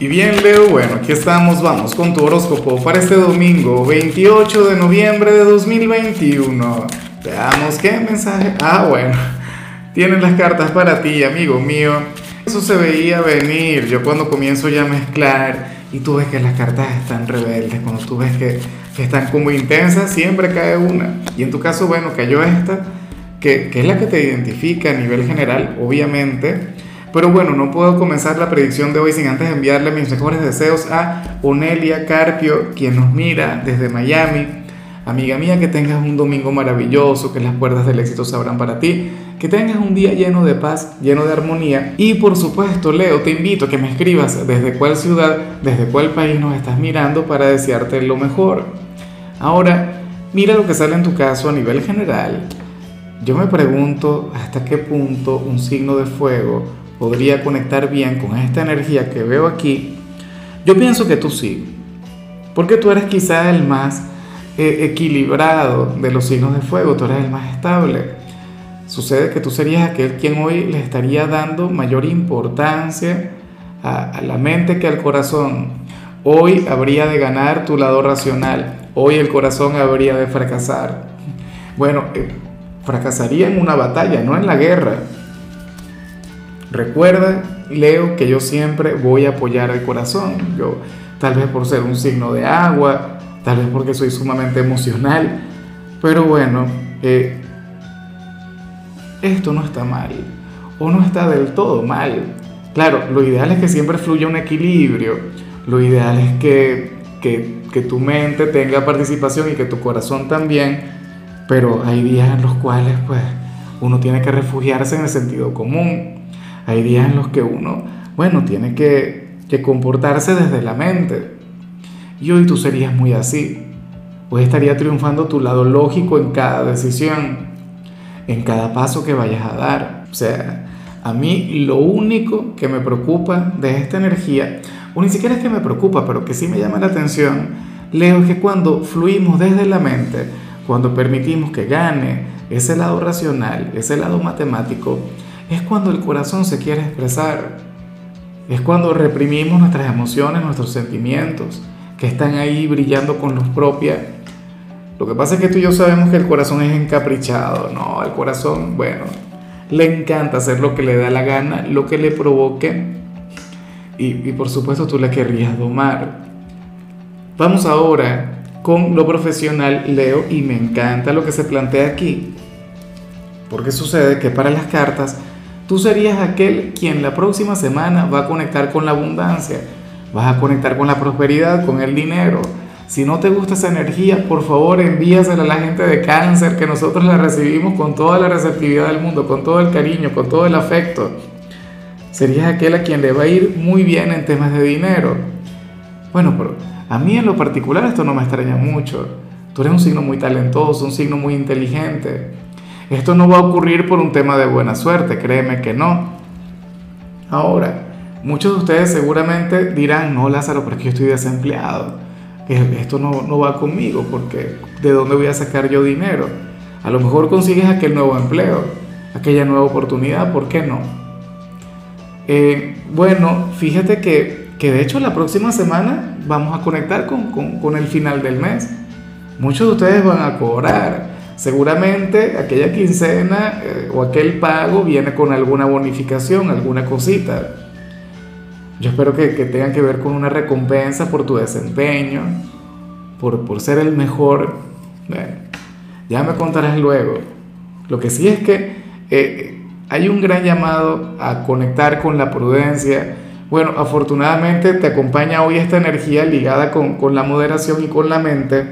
Y bien, Leo, bueno, aquí estamos, vamos con tu horóscopo para este domingo, 28 de noviembre de 2021. Veamos qué mensaje. Ah, bueno, tienen las cartas para ti, amigo mío. Eso se veía venir. Yo cuando comienzo ya a mezclar y tú ves que las cartas están rebeldes, cuando tú ves que, que están como intensas, siempre cae una. Y en tu caso, bueno, cayó esta, que, que es la que te identifica a nivel general, obviamente pero bueno, no puedo comenzar la predicción de hoy sin antes enviarle mis mejores deseos a Onelia Carpio, quien nos mira desde Miami. Amiga mía, que tengas un domingo maravilloso, que las puertas del éxito se abran para ti, que tengas un día lleno de paz, lleno de armonía. Y por supuesto, Leo, te invito a que me escribas desde cuál ciudad, desde cuál país nos estás mirando para desearte lo mejor. Ahora, mira lo que sale en tu caso a nivel general. Yo me pregunto hasta qué punto un signo de fuego podría conectar bien con esta energía que veo aquí, yo pienso que tú sí, porque tú eres quizá el más eh, equilibrado de los signos de fuego, tú eres el más estable. Sucede que tú serías aquel quien hoy le estaría dando mayor importancia a, la mente que al corazón. Hoy habría de ganar tu lado racional, hoy el corazón habría de fracasar. Bueno, eh, fracasaría en una batalla, no en la guerra. Recuerda, Leo, que yo siempre voy a apoyar al corazón. Yo, tal vez por ser un signo de agua, tal vez porque soy sumamente emocional, pero bueno, eh, esto no está mal, o no está del todo mal. Claro, lo ideal es que siempre fluya un equilibrio, lo ideal es que, que, que tu mente tenga participación y que tu corazón también, pero hay días en los cuales pues uno tiene que refugiarse en el sentido común hay días en los que uno, bueno, tiene que, que comportarse desde la mente. Y hoy tú serías muy así. Hoy estaría triunfando tu lado lógico en cada decisión, en cada paso que vayas a dar. O sea, a mí lo único que me preocupa de esta energía, o ni siquiera es que me preocupa, pero que sí me llama la atención, Leo, es que cuando fluimos desde la mente, cuando permitimos que gane ese lado racional, ese lado matemático, es cuando el corazón se quiere expresar. Es cuando reprimimos nuestras emociones, nuestros sentimientos, que están ahí brillando con luz propia. Lo que pasa es que tú y yo sabemos que el corazón es encaprichado, ¿no? El corazón, bueno, le encanta hacer lo que le da la gana, lo que le provoque. Y, y por supuesto tú le querrías domar. Vamos ahora con lo profesional, Leo, y me encanta lo que se plantea aquí. Porque sucede que para las cartas Tú serías aquel quien la próxima semana va a conectar con la abundancia, vas a conectar con la prosperidad, con el dinero. Si no te gusta esa energía, por favor envíasela a la gente de cáncer, que nosotros la recibimos con toda la receptividad del mundo, con todo el cariño, con todo el afecto. Serías aquel a quien le va a ir muy bien en temas de dinero. Bueno, pero a mí en lo particular esto no me extraña mucho. Tú eres un signo muy talentoso, un signo muy inteligente. Esto no va a ocurrir por un tema de buena suerte, créeme que no. Ahora, muchos de ustedes seguramente dirán, no Lázaro, porque yo estoy desempleado. Esto no, no va conmigo, porque ¿de dónde voy a sacar yo dinero? A lo mejor consigues aquel nuevo empleo, aquella nueva oportunidad, ¿por qué no? Eh, bueno, fíjate que, que, de hecho la próxima semana vamos a conectar con, con, con el final del mes. Muchos de ustedes van a cobrar seguramente aquella quincena eh, o aquel pago viene con alguna bonificación, alguna cosita. Yo espero que, que que ver con una recompensa por tu desempeño, por, por ser el mejor. Bueno, ya me contarás luego. Lo que sí es que eh, hay un gran llamado a conectar con la prudencia. Bueno, afortunadamente te acompaña hoy esta energía ligada con, con la moderación y con la mente.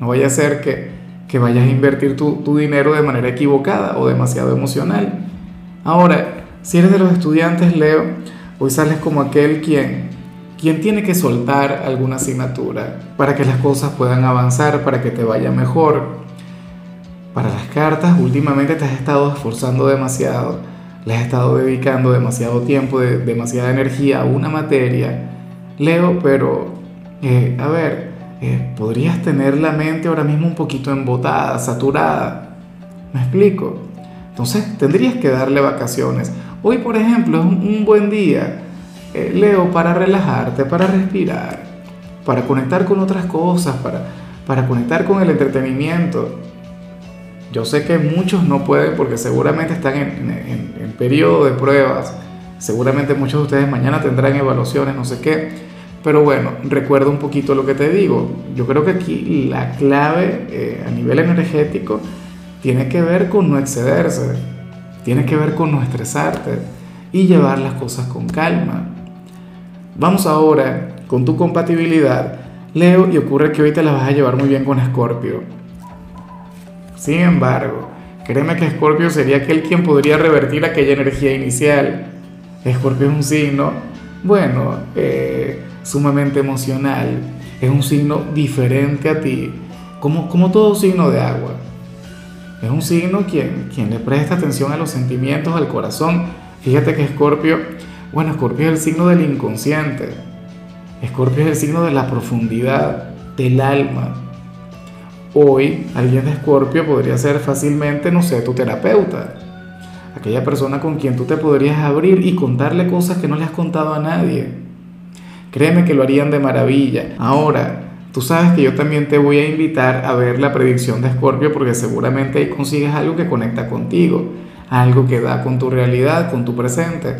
No vaya a ser que, que vayas a invertir tu, tu dinero de manera equivocada o demasiado emocional. Ahora, si eres de los estudiantes, Leo, hoy sales como aquel quien, quien tiene que soltar alguna asignatura para que las cosas puedan avanzar, para que te vaya mejor. Para las cartas, últimamente te has estado esforzando demasiado, le has estado dedicando demasiado tiempo, demasiada energía a una materia. Leo, pero, eh, a ver, podrías tener la mente ahora mismo un poquito embotada, saturada. ¿Me explico? Entonces tendrías que darle vacaciones. Hoy, por ejemplo, es un, buen día eh, Leo, para relajarte, para respirar, para conectar con otras cosas, para, para conectar con el entretenimiento. Yo sé que muchos no pueden porque seguramente están en, en periodo de pruebas, seguramente muchos de ustedes mañana tendrán evaluaciones, no sé qué pero bueno, recuerda un poquito lo que te digo. Yo creo que aquí la clave eh, a nivel energético tiene que ver con no excederse, tiene que ver con no estresarte y llevar las cosas con calma. Vamos ahora con tu compatibilidad, Leo, y ocurre que hoy te la vas a llevar muy bien con Escorpio. Sin embargo, créeme que Escorpio sería aquel quien podría revertir aquella energía inicial. Escorpio es un signo, bueno, eh, sumamente emocional, es un signo diferente a ti, como, como todo signo de agua. Es un signo quien, quien le presta atención a los sentimientos, al corazón. Fíjate que Escorpio, bueno, Escorpio es el signo del inconsciente. Escorpio es el signo de la profundidad, del alma. Hoy alguien de Escorpio podría ser fácilmente, no sé, tu terapeuta. Aquella persona con quien tú te podrías abrir y contarle cosas que no le has contado a nadie Créeme que lo harían de maravilla. Ahora, tú sabes que yo también te voy a invitar a ver la predicción de Escorpio porque seguramente ahí consigues algo que conecta contigo, algo que da con tu realidad, con tu presente.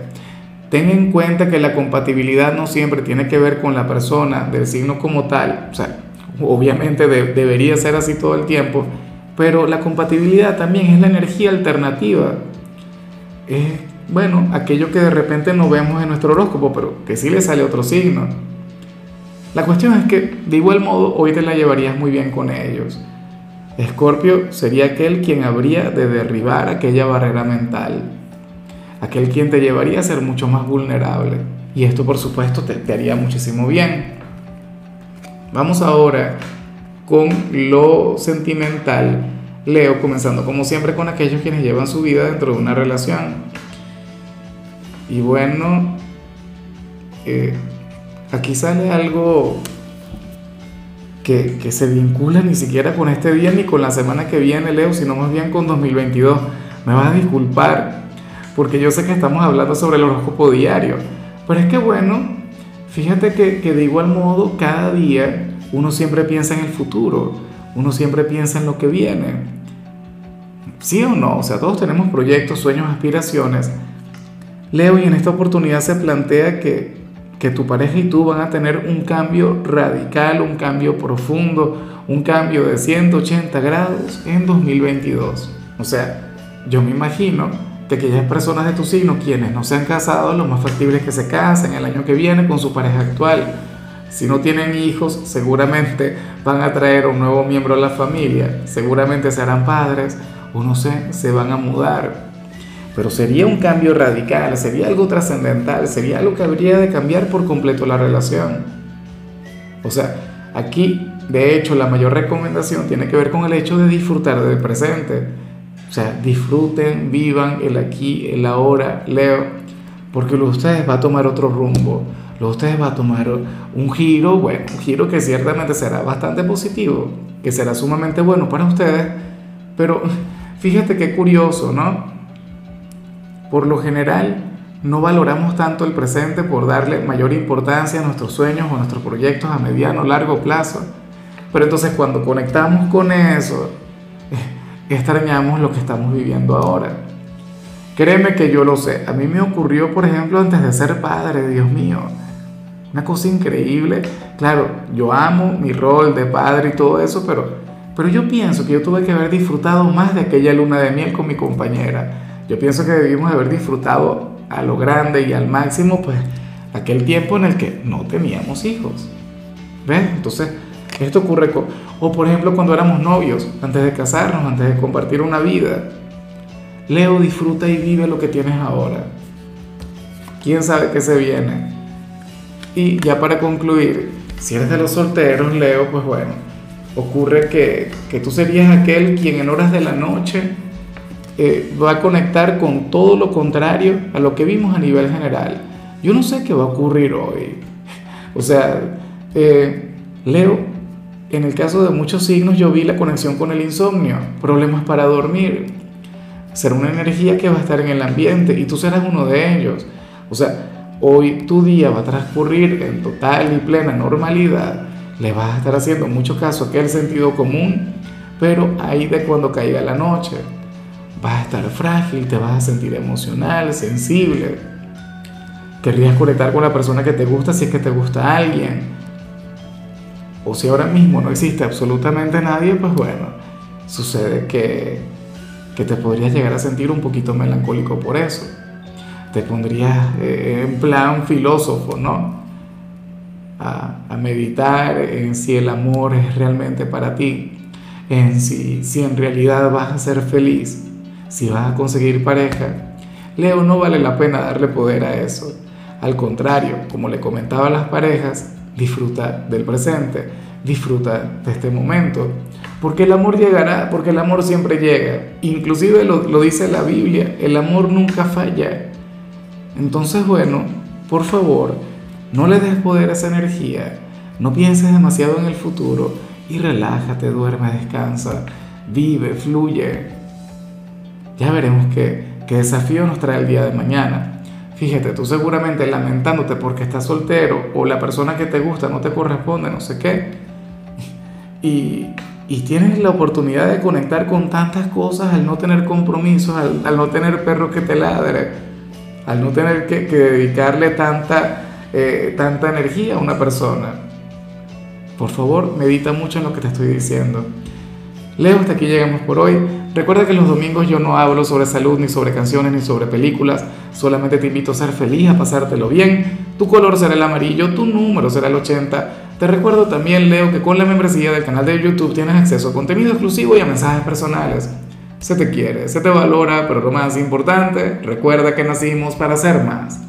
Ten en cuenta que la compatibilidad no siempre tiene que ver con la persona del signo como tal, o sea, obviamente debería ser así todo el tiempo, pero la compatibilidad también es la energía alternativa. Es bueno, aquello que de repente no vemos en nuestro horóscopo, pero que sí le sale otro signo. La cuestión es que, de igual modo, hoy te la llevarías muy bien con ellos. Escorpio sería aquel quien habría de derribar aquella barrera mental, aquel quien te llevaría a ser mucho más vulnerable. Y esto, por supuesto, te, te haría muchísimo bien. Vamos ahora con lo sentimental. Leo, comenzando como siempre con aquellos quienes llevan su vida dentro de una relación. Y bueno, eh, aquí sale algo que, que, se vincula ni siquiera con este día ni con la semana que viene, Leo, sino más bien con 2022. Me vas a disculpar, porque yo sé que estamos hablando sobre el horóscopo diario, pero es que bueno, fíjate que, que de igual modo cada día uno siempre piensa en el futuro, uno siempre piensa en lo que viene. ¿Sí o no? O sea, todos tenemos proyectos, sueños, aspiraciones Leo, y en esta oportunidad se plantea que, que tu pareja y tú van a tener un cambio radical, un cambio profundo, un cambio de 180 grados en 2022. O sea, yo me imagino que aquellas personas de tu signo, quienes no se han casado, lo más factible es que se casen el año que viene con su pareja actual. Si no tienen hijos, seguramente van a traer un nuevo miembro a la familia, seguramente serán padres o no sé, se van a mudar pero sería un cambio radical, sería algo trascendental, sería algo que habría de cambiar por completo la relación. O sea, aquí, de hecho, la mayor recomendación tiene que ver con el hecho de disfrutar del presente. O sea, disfruten, vivan el aquí, el ahora, Leo, porque lo de ustedes va a tomar otro rumbo, lo de ustedes va a tomar un giro, bueno, un giro que ciertamente será bastante positivo, que será sumamente bueno para ustedes, pero fíjate qué curioso, ¿no? Por lo general, no valoramos tanto el presente por darle mayor importancia a nuestros sueños o nuestros proyectos a mediano o largo plazo. Pero entonces cuando conectamos con eso, extrañamos lo que estamos viviendo ahora. Créeme que yo lo sé. A mí me ocurrió, por ejemplo, antes de ser padre, Dios mío. Una cosa increíble. Claro, yo amo mi rol de padre y todo eso, pero, pero yo pienso que yo tuve que haber disfrutado más de aquella luna de miel con mi compañera yo pienso que debimos haber disfrutado a lo grande y al máximo, pues, aquel tiempo en el que no teníamos hijos. ¿Ves? Entonces, esto ocurre con, o por ejemplo cuando éramos novios, antes de casarnos, antes de compartir una vida. Leo, disfruta y vive lo que tienes ahora. ¿Quién sabe qué se viene? Y ya para concluir, si eres de los solteros, Leo, pues bueno, ocurre que, que tú serías aquel quien en horas de la noche eh, va a conectar con todo lo contrario a lo que vimos a nivel general. Yo no sé qué va a ocurrir hoy. O sea, eh, Leo, en el caso de muchos signos yo vi la conexión con el insomnio, problemas para dormir. Será una energía que va a estar en el ambiente y tú serás uno de ellos. O sea, Hoy tu día va a transcurrir en total y plena normalidad. Le vas a estar haciendo mucho caso a aquel sentido común, pero ahí de cuando caiga la noche. Vas a estar frágil, te vas a sentir emocional, sensible. Querrías conectar con la persona que te gusta si es que te gusta alguien. O si ahora mismo no existe absolutamente nadie, pues bueno, sucede que, que te podrías llegar a sentir un poquito melancólico por eso te pondrías eh, en plan filósofo, ¿no? A, meditar en si el amor es realmente para ti, en si, si en realidad vas a ser feliz, si vas a conseguir pareja. Leo, no vale la pena darle poder a eso. Al contrario, como le comentaba a las parejas, disfruta del presente, disfruta de este momento, porque el amor llegará, porque el amor siempre llega. Inclusive lo, lo dice la Biblia, el amor nunca falla. Entonces, bueno, por favor, no le des poder a esa energía, no pienses demasiado en el futuro y relájate, duerme, descansa, vive, fluye. Ya veremos qué, qué desafío nos trae el día de mañana. Fíjate, tú seguramente lamentándote porque estás soltero o la persona que te gusta no te corresponde, no sé qué. Y, y tienes la oportunidad de conectar con tantas cosas al no tener compromisos, al, al no tener perro que te ladre al no tener que, dedicarle tanta, eh, tanta energía a una persona. Por favor, medita mucho en lo que te estoy diciendo. Leo, hasta aquí llegamos por hoy. Recuerda que los domingos yo no hablo sobre salud, ni sobre canciones, ni sobre películas. Solamente te invito a ser feliz, a pasártelo bien. Tu color será el amarillo, tu número será el 80. Te recuerdo también, Leo, que con la membresía del canal de YouTube tienes acceso a contenido exclusivo y a mensajes personales. Se te quiere, se te valora, pero lo más importante, recuerda que nacimos para ser más.